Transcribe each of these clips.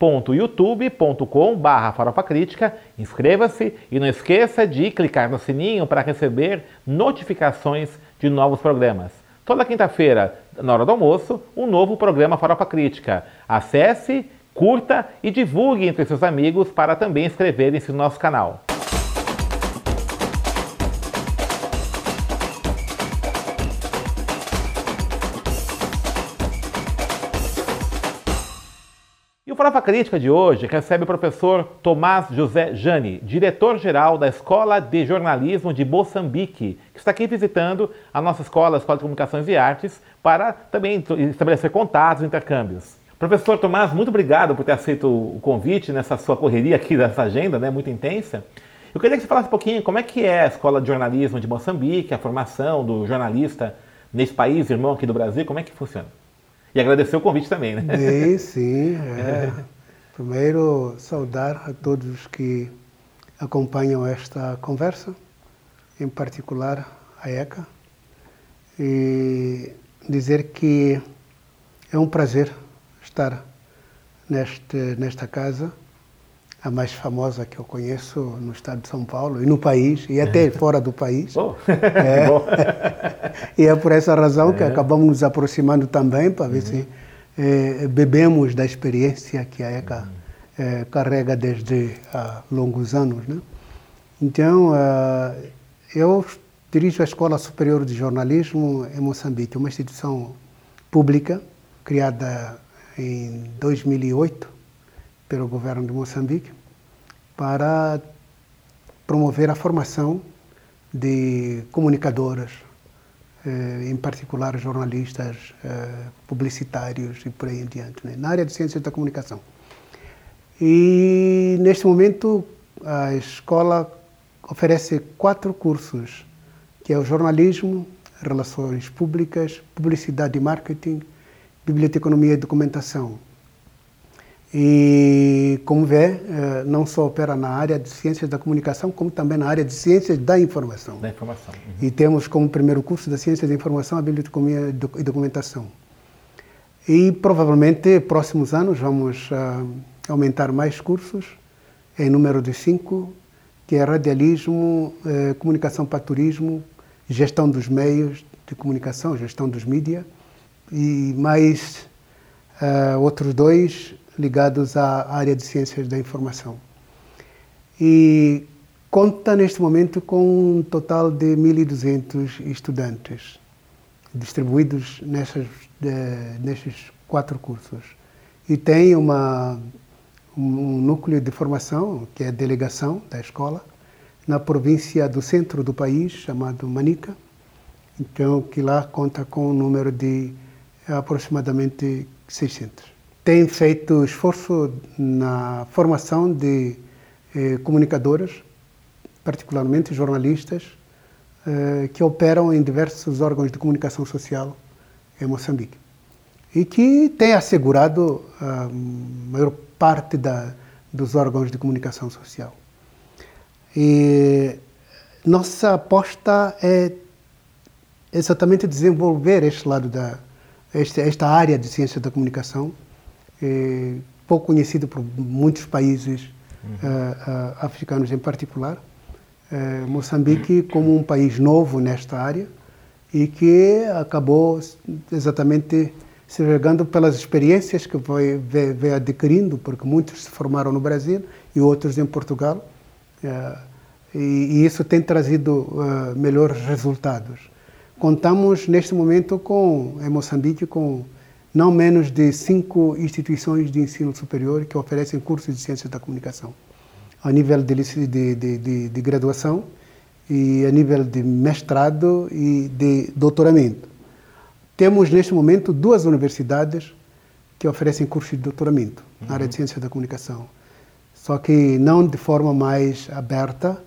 youtube.com.br Farofa Crítica, inscreva-se e não esqueça de clicar no sininho para receber notificações de novos programas. Toda quinta-feira, na hora do almoço, um novo programa Farofa Crítica. Acesse, curta e divulgue entre seus amigos para também inscreverem-se no nosso canal. Farofa Crítica de hoje recebe o professor Tomás José Jani, diretor-geral da Escola de Jornalismo de Moçambique, que está aqui visitando a nossa escola, a Escola de Comunicações e Artes, para também estabelecer contatos e intercâmbios. Professor Tomás, muito obrigado por ter aceito o convite nessa sua correria aqui dessa agenda, né, muito intensa. Eu queria que você falasse um pouquinho como é que é a Escola de Jornalismo de Moçambique, a formação do jornalista nesse país, irmão aqui do Brasil, como é que funciona? E agradecer o convite também, né? Bem, sim. É. Primeiro, saudar a todos que acompanham esta conversa, em particular a ECA, e dizer que é um prazer estar neste, nesta casa a mais famosa que eu conheço no estado de São Paulo e no país e até fora do país. Oh, é. e é por essa razão que é. acabamos nos aproximando também para ver uhum. se é, bebemos da experiência que a ECA uhum. carrega desde há longos anos. Né? Então, uh, eu dirijo a Escola Superior de Jornalismo em Moçambique, uma instituição pública criada em 2008 pelo governo de Moçambique para promover a formação de comunicadoras, eh, em particular jornalistas, eh, publicitários e por aí em diante, né? na área de ciências da comunicação. E neste momento a escola oferece quatro cursos, que é o jornalismo, relações públicas, publicidade e marketing, biblioteconomia e documentação. E, como vê, eh, não só opera na área de ciências da comunicação, como também na área de ciências da informação. Da informação. Uhum. E temos como primeiro curso da ciência da informação a biblioteconomia e documentação. E provavelmente, próximos anos, vamos uh, aumentar mais cursos, em número de cinco, que é radialismo, uh, comunicação para turismo, gestão dos meios de comunicação, gestão dos mídias, e mais uh, outros dois, ligados à área de ciências da informação. E conta neste momento com um total de 1.200 estudantes distribuídos nessas, nesses quatro cursos. E tem uma, um núcleo de formação, que é a delegação da escola, na província do centro do país, chamado Manica, então que lá conta com um número de aproximadamente 600 tem feito esforço na formação de eh, comunicadoras, particularmente jornalistas, eh, que operam em diversos órgãos de comunicação social em Moçambique e que tem assegurado a maior parte da, dos órgãos de comunicação social. E nossa aposta é exatamente desenvolver este lado da esta área de ciência da comunicação é, pouco conhecido por muitos países uhum. uh, uh, africanos em particular. Uh, Moçambique como um país novo nesta área e que acabou exatamente se regando pelas experiências que vai, vai, vai, adquirindo, porque muitos se formaram no Brasil e outros em Portugal, e, e, isso tem trazido melhores resultados. Contamos neste momento com em Moçambique com não menos de cinco instituições de ensino superior que oferecem cursos de ciências da comunicação, a nível de, de, de, de graduação e a nível de mestrado e de doutoramento. Temos neste momento duas universidades que oferecem cursos de doutoramento uhum. na área de uhum. ciência da comunicação. só que não de forma mais aberta,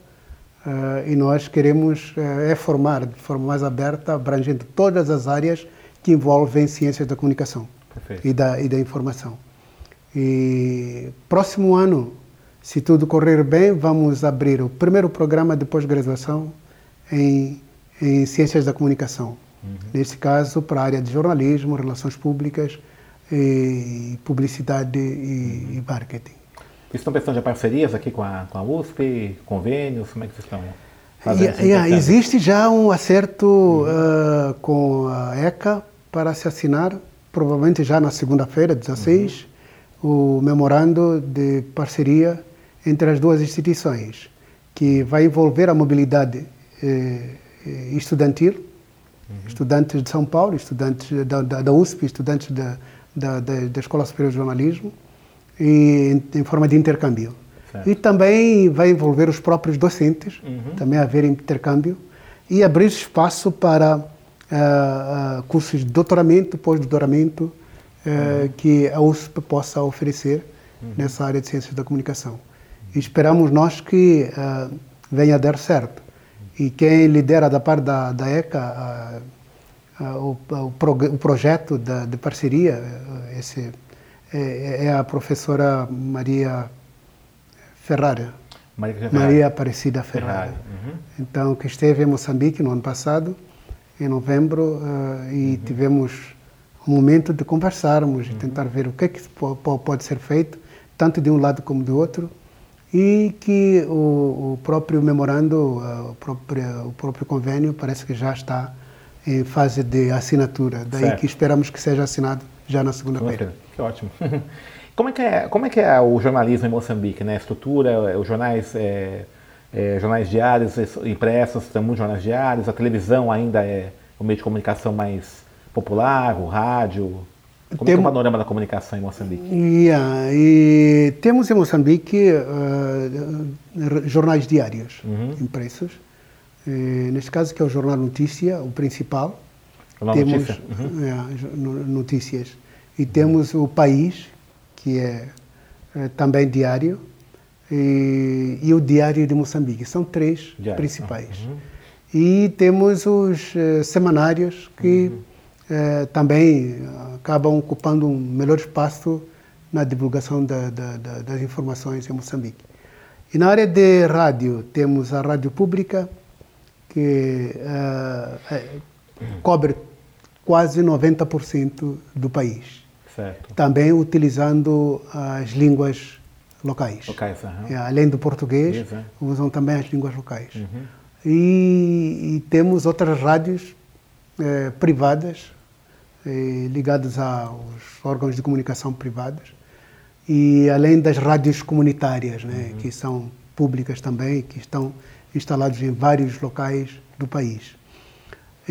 uh, e nós queremos uh, é formar de forma mais aberta, abrangendo todas as áreas que envolvem ciências da comunicação e da, e da informação. E próximo ano, se tudo correr bem, vamos abrir o primeiro programa de pós-graduação em, em ciências da comunicação. Uhum. Nesse caso, para a área de jornalismo, relações públicas, e publicidade e, uhum. e marketing. Vocês estão pensando em parcerias aqui com a, com a USP, convênios? Como é que vocês estão fazendo? Yeah, existe já um acerto uhum. uh, com a ECA para se assinar, provavelmente já na segunda-feira, 16, uhum. o memorando de parceria entre as duas instituições, que vai envolver a mobilidade eh, eh estudantil, uhum. estudantes de São Paulo, estudantes da, da, da USP, estudantes da, da, da, da Escola Superior de Jornalismo, e, em, em forma de intercâmbio. Certo. E também vai envolver os próprios docentes, uhum. também haver intercâmbio, e abrir espaço para uh, uh, cursos de doutoramento, pós-doutoramento, uh, uhum. que a USP possa oferecer uhum. nessa área de ciências da comunicação. E esperamos nós que venha a dar certo. E quem lidera da parte da, da ECA o, o, o, projeto da, de parceria, esse é, é a professora Maria Ferrara. Maria, Ferrari. Maria Aparecida Ferrara. Uhum. Então, que esteve em Moçambique no ano passado, em novembro, uh, e uhum. tivemos um momento de conversarmos e uhum. tentar ver o que, é que pode ser feito, tanto de um lado como do outro, e que o, o próprio memorando, uh, o, próprio, o próprio convênio, parece que já está em fase de assinatura. Daí certo. que esperamos que seja assinado já na segunda-feira. Que ótimo. Como é que é, como é, que é o jornalismo em Moçambique? Né? A estrutura, é, os jornais, é, é, jornais diários, impressos, tem muitos jornais diários, a televisão ainda é o meio de comunicação mais popular, o rádio. Como Tem... é, é o panorama da comunicação em Moçambique? Yeah, e temos em Moçambique uh, jornais diários uhum. impressos. E, neste caso, que é o Jornal Notícia, o principal. Jornal temos, Notícia? Uhum. É, notícias. E temos o País, que é, é também diário, e, e, o Diário de Moçambique. São três diário. principais. Uhum. E temos os uh, semanários que uhum. uh, também acabam ocupando um melhor espaço na divulgação da, da, da, das informações em Moçambique. E na área de rádio, temos a Rádio Pública, que uh, cobre quase 90% do país. Certo. Também utilizando as línguas locais. locais uhum. Além do português, Isso, é. usam também as línguas locais. Uhum. E, e, temos outras rádios eh, privadas, eh, ligadas aos órgãos de comunicação privados, e além das rádios comunitárias, né, uhum. que são públicas também, que estão instalados em vários locais do país.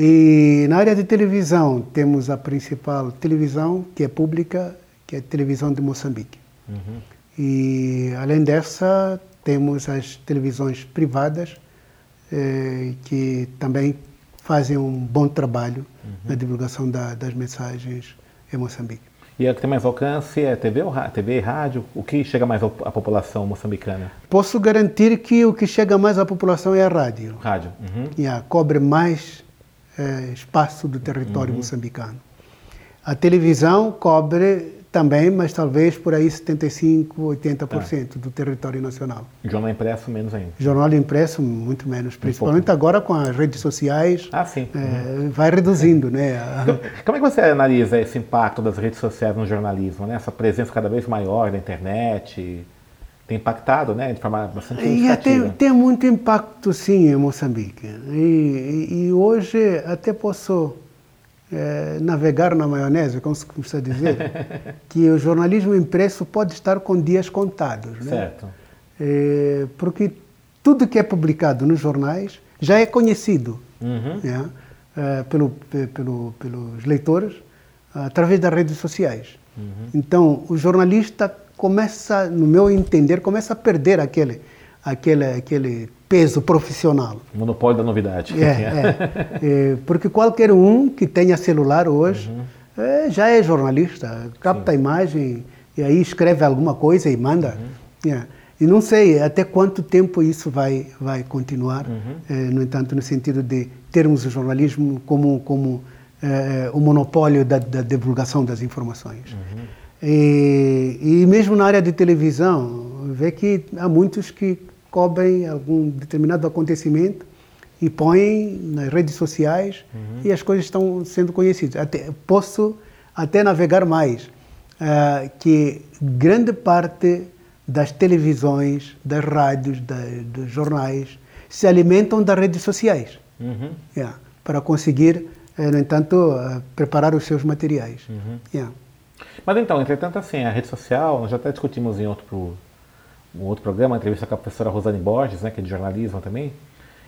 E na área de televisão, temos a principal televisão, que é pública, que é a televisão de Moçambique. Uhum. E, além dessa, temos as televisões privadas, eh, que também fazem um bom trabalho uhum. na divulgação da, das mensagens em Moçambique. E a que tem mais alcance é TV, ou TV e rádio? O que chega mais à população moçambicana? Posso garantir que o que chega mais à população é a rádio. Rádio. Uhum. Yeah, cobre mais é, espaço do território uhum. moçambicano. A televisão cobre também, mas talvez por aí 75, 80% é. do território nacional. Jornal impresso menos ainda. Jornal impresso muito menos, principalmente agora com as redes sociais. Ah, sim. É, uhum. Vai reduzindo, né? Então, como é que você analisa esse impacto das redes sociais no jornalismo, né? Essa presença cada vez maior da internet, tem impactado, né, de forma bastante significativa. Tem, tem muito impacto, sim, em Moçambique. E, e, e hoje até posso é, navegar na maionese, como se costuma dizer, que o jornalismo impresso pode estar com dias contados. Né? Certo. É, porque tudo que é publicado nos jornais já é conhecido uhum. né? é, pelo, pelo, pelos leitores através das redes sociais. Uhum. Então, o jornalista começa, no meu entender, começa a perder aquele, aquele, aquele peso profissional. Monopólio da novidade. É, é, é, porque qualquer um que tenha celular hoje uhum. é, já é jornalista, capta Sim. a imagem e aí escreve alguma coisa e manda. Uhum. É. E não sei até quanto tempo isso vai, vai continuar, uhum. eh, no entanto, no sentido de termos o jornalismo como, como eh, o monopólio da, da, divulgação das informações. E, e, mesmo na área de televisão, vê que há muitos que cobrem algum determinado acontecimento e põem nas redes sociais uhum. e as coisas estão sendo conhecidas. Até, posso até navegar mais, uh, que grande parte das televisões, das rádios, da, dos jornais se alimentam das redes sociais uhum. yeah, para conseguir, uh, no entanto, uh, preparar os seus materiais. Uhum. Yeah. Mas então, entretanto, assim, a rede social, nós já até discutimos em outro, um outro programa, uma entrevista com a professora Rosane Borges, né, que é de jornalismo também,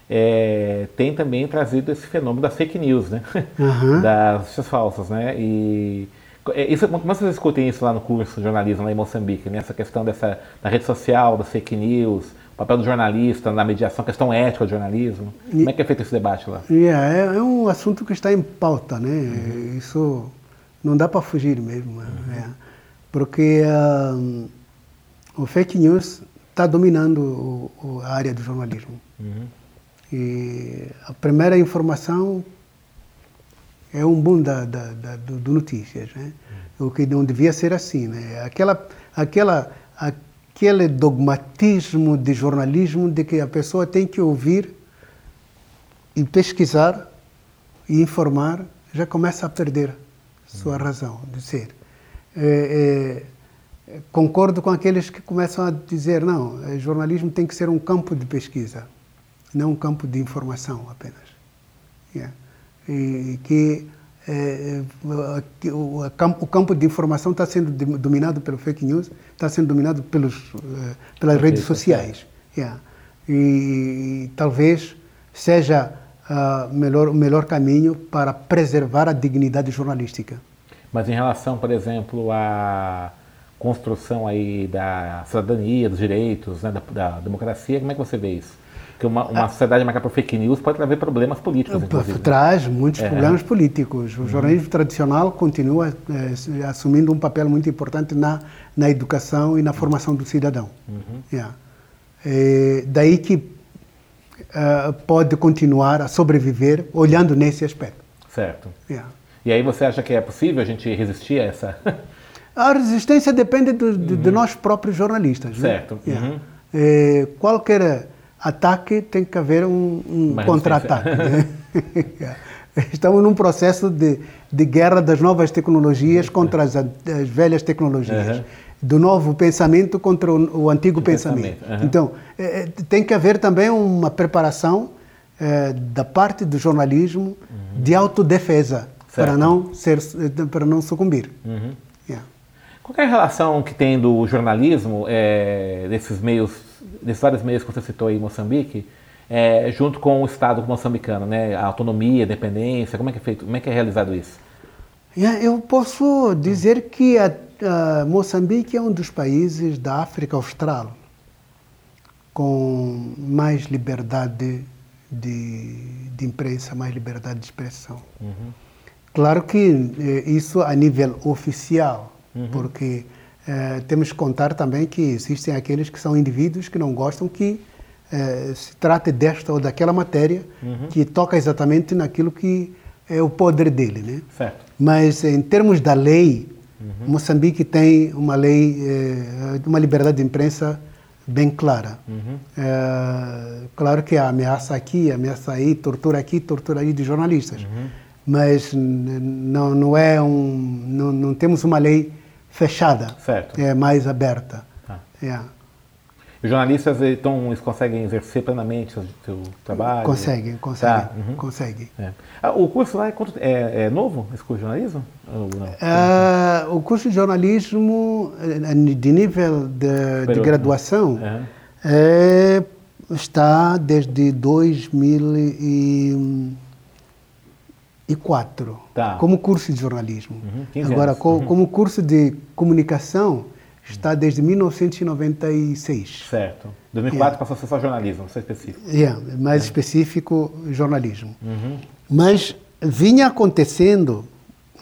é, tem também trazido esse fenômeno das fake news, né? Uhum. das notícias falsas, né? E é, isso, como vocês discutem isso lá no curso de jornalismo lá em Moçambique, né? essa questão dessa da rede social, das fake news, o papel do jornalista na mediação, questão ética do jornalismo. E, como é que é feito esse debate lá? Yeah, é, é um assunto que está em pauta, né? Uhum. Isso não dá para fugir mesmo, uhum. é. porque um, o fake news está dominando o, o, a área do jornalismo. Uhum. E a primeira informação é um boom da, da, da do, do, notícias, né? Hum. O que não devia ser assim, né? Aquela, aquela, aquele dogmatismo de jornalismo de que a pessoa tem que ouvir e pesquisar e informar já começa a perder sua razão de ser. É, é, concordo com aqueles que começam a dizer não, jornalismo tem que ser um campo de pesquisa não um campo de informação apenas. Yeah. E que é, o, o, campo de informação está sendo dominado pelo fake news, está sendo dominado pelos, pelas redes sociais. Yeah. E, e, talvez seja uh, melhor, o melhor caminho para preservar a dignidade jornalística. Mas em relação, por exemplo, à construção aí da cidadania, dos direitos, né, da, da democracia, como é que você vê isso? que uma, uma sociedade marcada por fake news pode trazer problemas políticos, inclusive. Traz muitos é. problemas políticos. O uhum. jornalismo tradicional continua é, assumindo um papel muito importante na, na educação e na formação do cidadão. Uhum. Yeah. É, daí que uh, pode continuar a sobreviver olhando nesse aspecto. Certo. Yeah. E aí você acha que é possível a gente resistir a essa... a resistência depende do, uhum. de, de, nós próprios jornalistas. Né? Certo. Né? Yeah. É, qualquer ataque tem que haver um, um contra-ataque. Né? Estamos num processo de, de guerra das novas tecnologias contra as, as velhas tecnologias. Uhum. Do novo pensamento contra o, o antigo o pensamento. pensamento. Uhum. Então, é, tem que haver também uma preparação é, da parte do jornalismo uhum. de autodefesa para não, ser, para não sucumbir. Uhum. Yeah. Qual é a relação que tem do jornalismo, é, desses meios nesses vários meios que você citou aí em Moçambique, é, junto com o Estado moçambicano, né? A autonomia, a independência, como é que é feito, como é que é realizado isso? Eu posso dizer que a, a Moçambique é um dos países da África Austral com mais liberdade de, de imprensa, mais liberdade de expressão. Uhum. Claro que eh, isso a nível oficial, uhum. porque temos que contar também que existem aqueles que são indivíduos que não gostam que se trate desta ou daquela matéria uhum. que toca exatamente naquilo que é o poder dele, né? Certo. Mas em termos da lei, uhum. Moçambique tem uma lei, é, uma liberdade de imprensa bem clara. Uhum. É, claro que há ameaça aqui, ameaça aí, tortura aqui, tortura aí de jornalistas. Uhum. Mas não, não é um, não, não temos uma lei fechada, certo. é mais aberta. Tá. É. Os jornalistas então, eles conseguem exercer plenamente o seu trabalho? Conseguem, conseguem. Tá. Uhum. conseguem. É. Ah, o curso lá é, é, é, novo, esse curso de jornalismo? É, o curso de jornalismo é, de nível de, de graduação uhum. está desde 2000 e 2004, tá. como curso de jornalismo. Uhum, Agora, co uhum. como curso de comunicação, está desde 1996. Certo. 2004 yeah. passou a ser só jornalismo, só específico. Yeah, mais é. específico, jornalismo. Uhum. Mas vinha acontecendo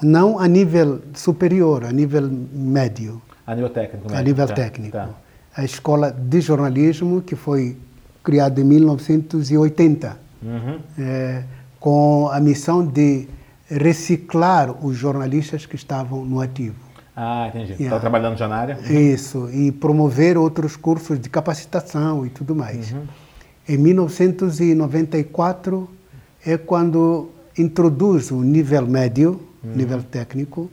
não a nível superior, a nível médio. A nível técnico. Médio. A nível tá. técnico. Tá. a escola de jornalismo que foi criada em 1980, Uhum. é, com a missão de reciclar os jornalistas que estavam no ativo. Ah, entendi. Está Yeah. trabalhando já na área? Isso, e promover outros cursos de capacitação e tudo mais. Em 1994 é quando introduz o nível médio, nível técnico,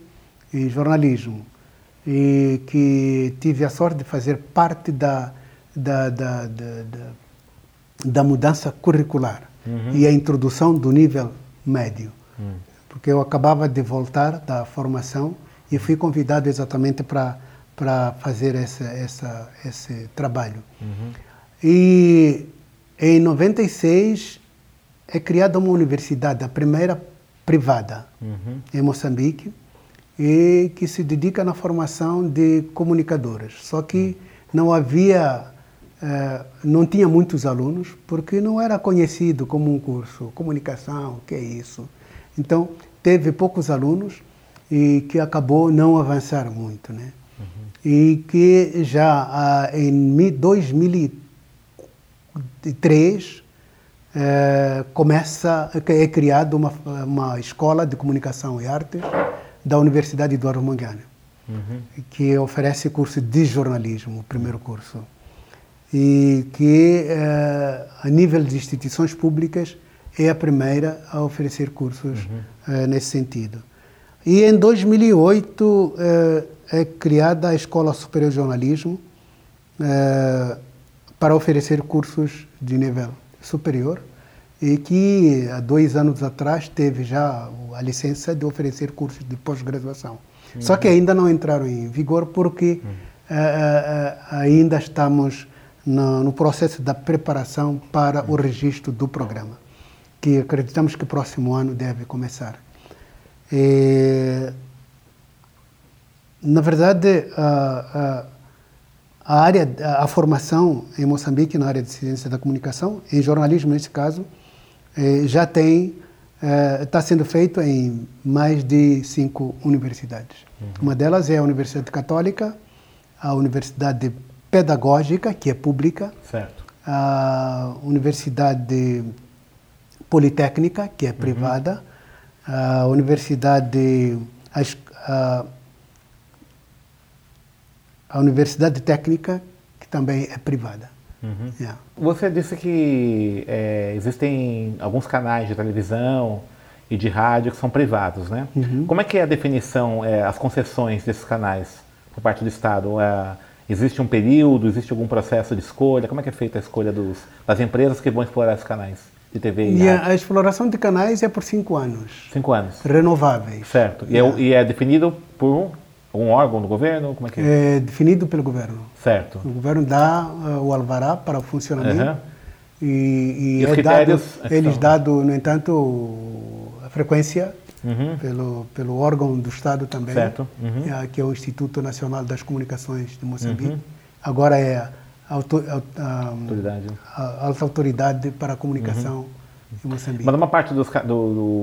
em jornalismo. E que tive a sorte de fazer parte da, da, da, da, da, da mudança curricular e a introdução do nível médio. Porque eu acabava de voltar da formação e fui convidado exatamente para para fazer essa, essa, esse trabalho. E em 96 é criada uma universidade, a primeira privada Uhum. em Moçambique, e que se dedica na formação de comunicadores. Só que não havia, eh, não tinha muitos alunos, porque não era conhecido como um curso, comunicação, o que é isso. Então, teve poucos alunos e que acabou não avançar muito, né? E que já ah, em mi- 2003 eh, começa, é criada uma, uma escola de comunicação e artes da Universidade Eduardo Mondlane, que oferece curso de jornalismo, o primeiro curso. E que, eh, a nível de instituições públicas, é a primeira a oferecer cursos eh, nesse sentido. E em 2008 eh, é criada a Escola Superior de Jornalismo eh, para oferecer cursos de nível superior e que há dois anos atrás teve já a licença de oferecer cursos de pós-graduação. Só que ainda não entraram em vigor porque eh, eh, eh, ainda estamos no, no processo da preparação para o registro do programa, que acreditamos que o próximo ano deve começar. Eh, na verdade, a, a, a área, a, a formação em Moçambique na área de ciência da comunicação, em jornalismo nesse caso, eh, já tem está sendo feito em mais de cinco universidades. Uma delas é a Universidade Católica, a Universidade Pedagógica, que é pública, Certo. a Universidade Politécnica, que é privada, a Universidade a, a, Universidade Técnica, que também é privada. Uhum. Yeah. Você disse que é, existem alguns canais de televisão e de rádio que são privados, né? Como é que é a definição, é, as concessões desses canais por parte do Estado? É, existe um período, existe algum processo de escolha? Como é que é feita a escolha dos, das empresas que vão explorar esses canais de TV e, E a, a exploração de canais é por cinco anos, Cinco anos. renováveis. Certo. E é, e é definido por um órgão do governo? Como é que é? É definido pelo governo. Certo. O governo dá uh, o alvará para o funcionamento Aham. e, e E é dado, eles dado, no entanto, a frequência Uhum. pelo, pelo órgão do Estado também, Certo. Uhum. eh, que é o Instituto Nacional das Comunicações de Moçambique. Agora é a, auto- a- a- Autoridade. a alta autoridade para a comunicação em Moçambique. Mas uma parte dos do-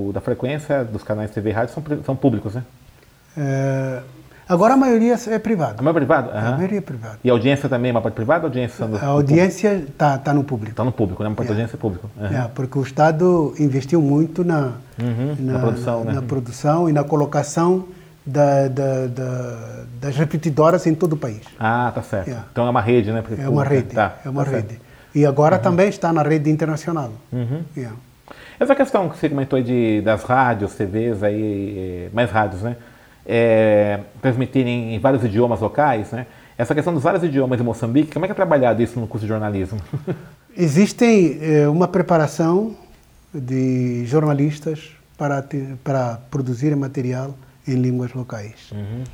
do- da frequência dos canais TV e rádio são, são públicos, né? Eh, agora a maioria é privada. A maioria é privado? A Aham. maioria é privada. E a audiência também é uma parte privada ou a audiência do, A audiência está tá no público. Está no público, né? Uma parte da Yeah. audiência é público. Aham. É, porque o Estado investiu muito na, Uhum, na produção, né? na produção e na colocação da- da- da- das repetidoras em todo o país. Ah, tá certo. Yeah. Então é uma rede, né? É uma rede. Tá, é uma tá rede. certo. E agora também está na rede internacional. Uhum. Yeah. Essa questão que você comentou de, das rádios, TVs, aí, eh, mais rádios, né? É, transmitirem em vários idiomas locais, né? Essa questão dos vários idiomas em Moçambique, como é que é trabalhado isso no curso de jornalismo? Existe eh, uma preparação de jornalistas para, te- para produzir material em línguas locais. Uhum.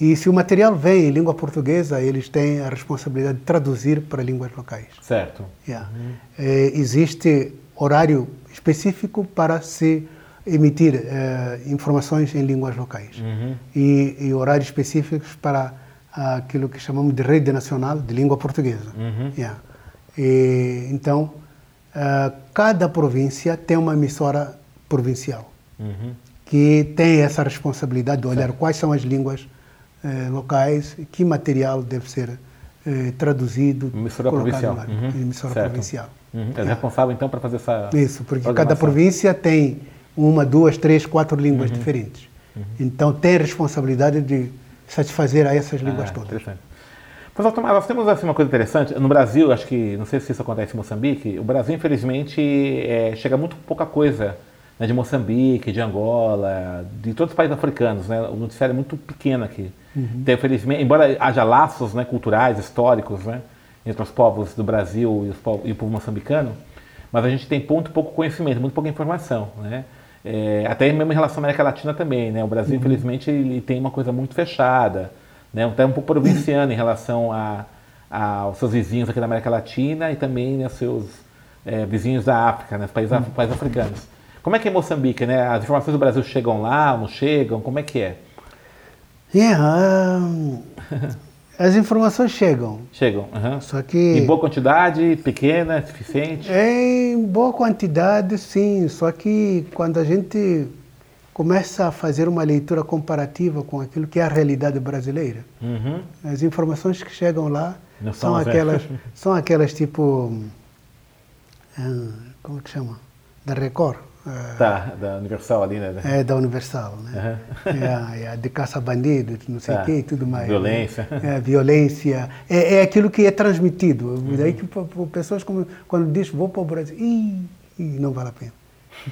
E se o material vem em língua portuguesa, eles têm a responsabilidade de traduzir para línguas locais. Certo. Yeah. Eh, existe horário específico para se emitir eh, informações em línguas locais Uhum. e, e horários específicos para aquilo que chamamos de rede nacional de língua portuguesa. Uhum. Yeah. E, então, ah, cada província tem uma emissora provincial Uhum. Que tem essa responsabilidade de olhar quais são as línguas eh, locais que material deve ser eh, traduzido, emissora provincial. Uhum. emissora certo. provincial. Uhum. É, é responsável então para fazer essa. Isso, porque cada província tem uma, duas, três, quatro línguas uhum. diferentes. Uhum. Então tem a responsabilidade de satisfazer a essas línguas ah, todas. Interessante. Professor Tomás, nós temos assim, uma coisa interessante. No Brasil, acho que, não sei se isso acontece em Moçambique, o Brasil, infelizmente, é, chega muito pouca coisa né, de Moçambique, de Angola, de todos os países africanos. Né? O noticiário é muito pequeno aqui. Uhum. Então, infelizmente, embora haja laços né, culturais, históricos, né, entre os povos do Brasil e, povos, e, o povo moçambicano, mas a gente tem muito pouco conhecimento, muito pouca informação. Né? É, até mesmo em relação à América Latina também. Né? O Brasil, uhum. infelizmente, ele tem uma coisa muito fechada, né? até um pouco provinciano em relação a, a, aos seus vizinhos aqui da América Latina e também né, seus é, vizinhos da África, né, os países, uhum. países africanos. Como é que é Moçambique? Né? As informações do Brasil chegam lá, não chegam? Como é que é? Yeah, um, as informações chegam. Chegam, uhum. só que em boa quantidade, pequena, suficiente. Em boa quantidade, sim. Só que quando a gente começa a fazer uma leitura comparativa com aquilo que é a realidade brasileira, uhum. as informações que chegam lá Não são aquelas, são aquelas tipo, ah, como que chama, da Record. Tá, da Universal ali, né? É, da Universal, né? Uhum. É, é, de caça-bandido, não sei o tá. quê e tudo mais. Violência. Né? É, violência. É, é aquilo que é transmitido. Uhum. Daí que pessoas, como, quando diz vou para o Brasil, ih, ih, não vale a pena.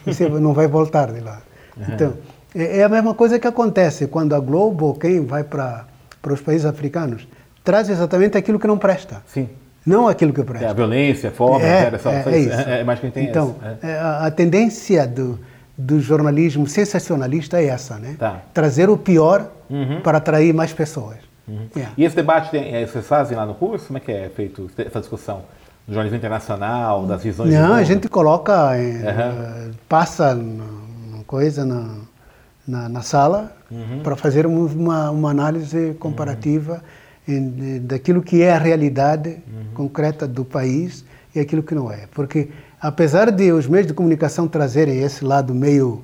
Você não vai voltar de lá. Uhum. Então, é, é, a mesma coisa que acontece quando a Globo, quem vai para, para os países africanos, traz exatamente aquilo que não presta. Sim não aquilo que presta. É a violência, a fome, é, é, só, é, é, isso. é, é mais que tem Então, é. a, tendência do, do jornalismo sensacionalista é essa, né? Tá. Trazer o pior uhum. para atrair mais pessoas. Uhum. Yeah. E esse debate, tem, vocês fazem lá no curso? Como é que é feito essa discussão? Do jornalismo internacional, das visões Não, a gente coloca, uhum. passa uma coisa na, na, na sala uhum. para fazer uma, uma análise comparativa daquilo que é a realidade uhum. Concreta do país e aquilo que não é. Porque, apesar de os meios de comunicação trazerem esse lado meio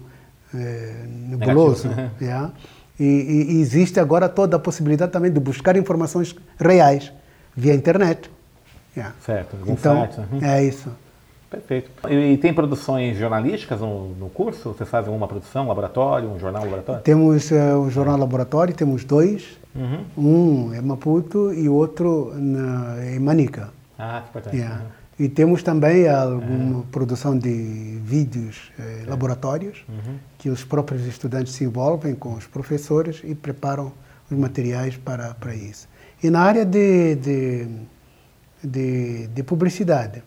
é, nebuloso, yeah, e, e, existe agora toda a possibilidade também de buscar informações reais via internet. Yeah. Certo, então, uhum. é isso. Perfeito. E, tem produções jornalísticas no, no, curso? Vocês fazem uma produção, laboratório, um jornal laboratório? Temos uh, o jornal laboratório, temos dois. Uhum. Um é Maputo e outro na, em Manica. Ah, que importante. Yeah. Uhum. E temos também alguma uhum. produção de vídeos eh, laboratórios uhum. que os próprios estudantes se envolvem com os professores e preparam os materiais para, para isso. E na área de, de, de, de publicidade,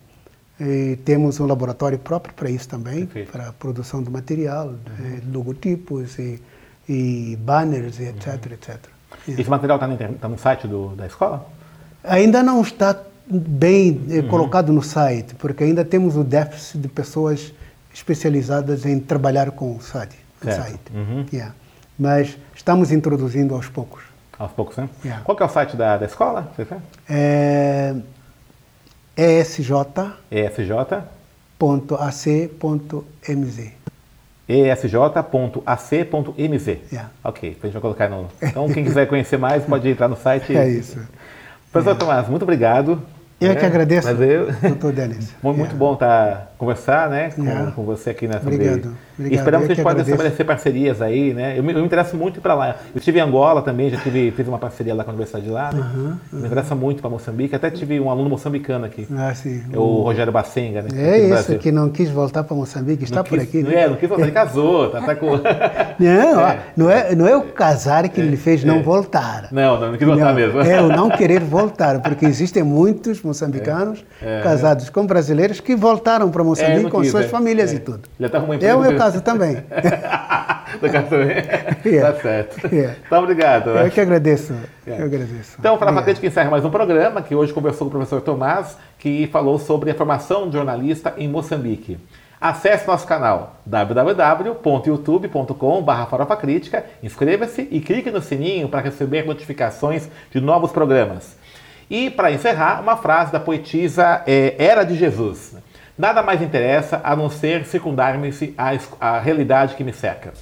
eh, temos um laboratório próprio para isso também, Perfeito. para a produção do material, eh, logotipos e, e banners, e etc, uhum. etc. Esse material está tá no site do, da escola? Ainda não está bem eh, uhum. colocado no site, porque ainda temos o déficit de pessoas especializadas em trabalhar com o site. Site. Uhum. Yeah. Mas estamos introduzindo aos poucos. Aos poucos, né? Yeah. Qual é o site da, da escola? É ESJ. ESJ. .ac.mz esj.ac.mz. Yeah. Ok, a gente vai colocar no. Então, quem quiser conhecer mais, pode entrar no site. É isso. Professor. Tomás, muito obrigado. Eu é, que agradeço, eu... doutor Denis. muito yeah. bom tá, conversar né, com, yeah. com você aqui nessa Obrigado. Obrigado. E esperamos que a gente possa estabelecer parcerias aí, né? Eu me, eu me interesso muito para lá. Eu estive em Angola também, já tive, fiz uma parceria lá com a Universidade de lá, né? Uhum, uhum. Me interessa muito para Moçambique. Até tive um aluno moçambicano aqui. Ah, sim. É o Rogério Bacenga, né? É isso, que não quis voltar para Moçambique, está por aqui. Não né? é, não quis voltar, ele casou, tá, tá com... não, é. não, é, não é o casar que é. ele fez não é. voltar. Não, não, não quis voltar não, mesmo. É o não querer voltar, porque existem muitos moçambicanos é. casados com brasileiros que voltaram para Moçambique com suas famílias e tudo. Já tá é o meu caso também. do também. Yeah. Tá certo. Yeah. Então, obrigado. Eu que agradeço. Yeah. Eu agradeço. Então, o Fala que encerra mais um programa, que hoje conversou com o professor Tomás, que falou sobre a formação de jornalista em Moçambique. Acesse nosso canal www.youtube.com.br Crítica, inscreva-se e clique no sininho para receber notificações de novos programas. E, para encerrar, uma frase da poetisa é, Era de Jesus. Nada mais interessa a não ser secundar-me à realidade que me cerca.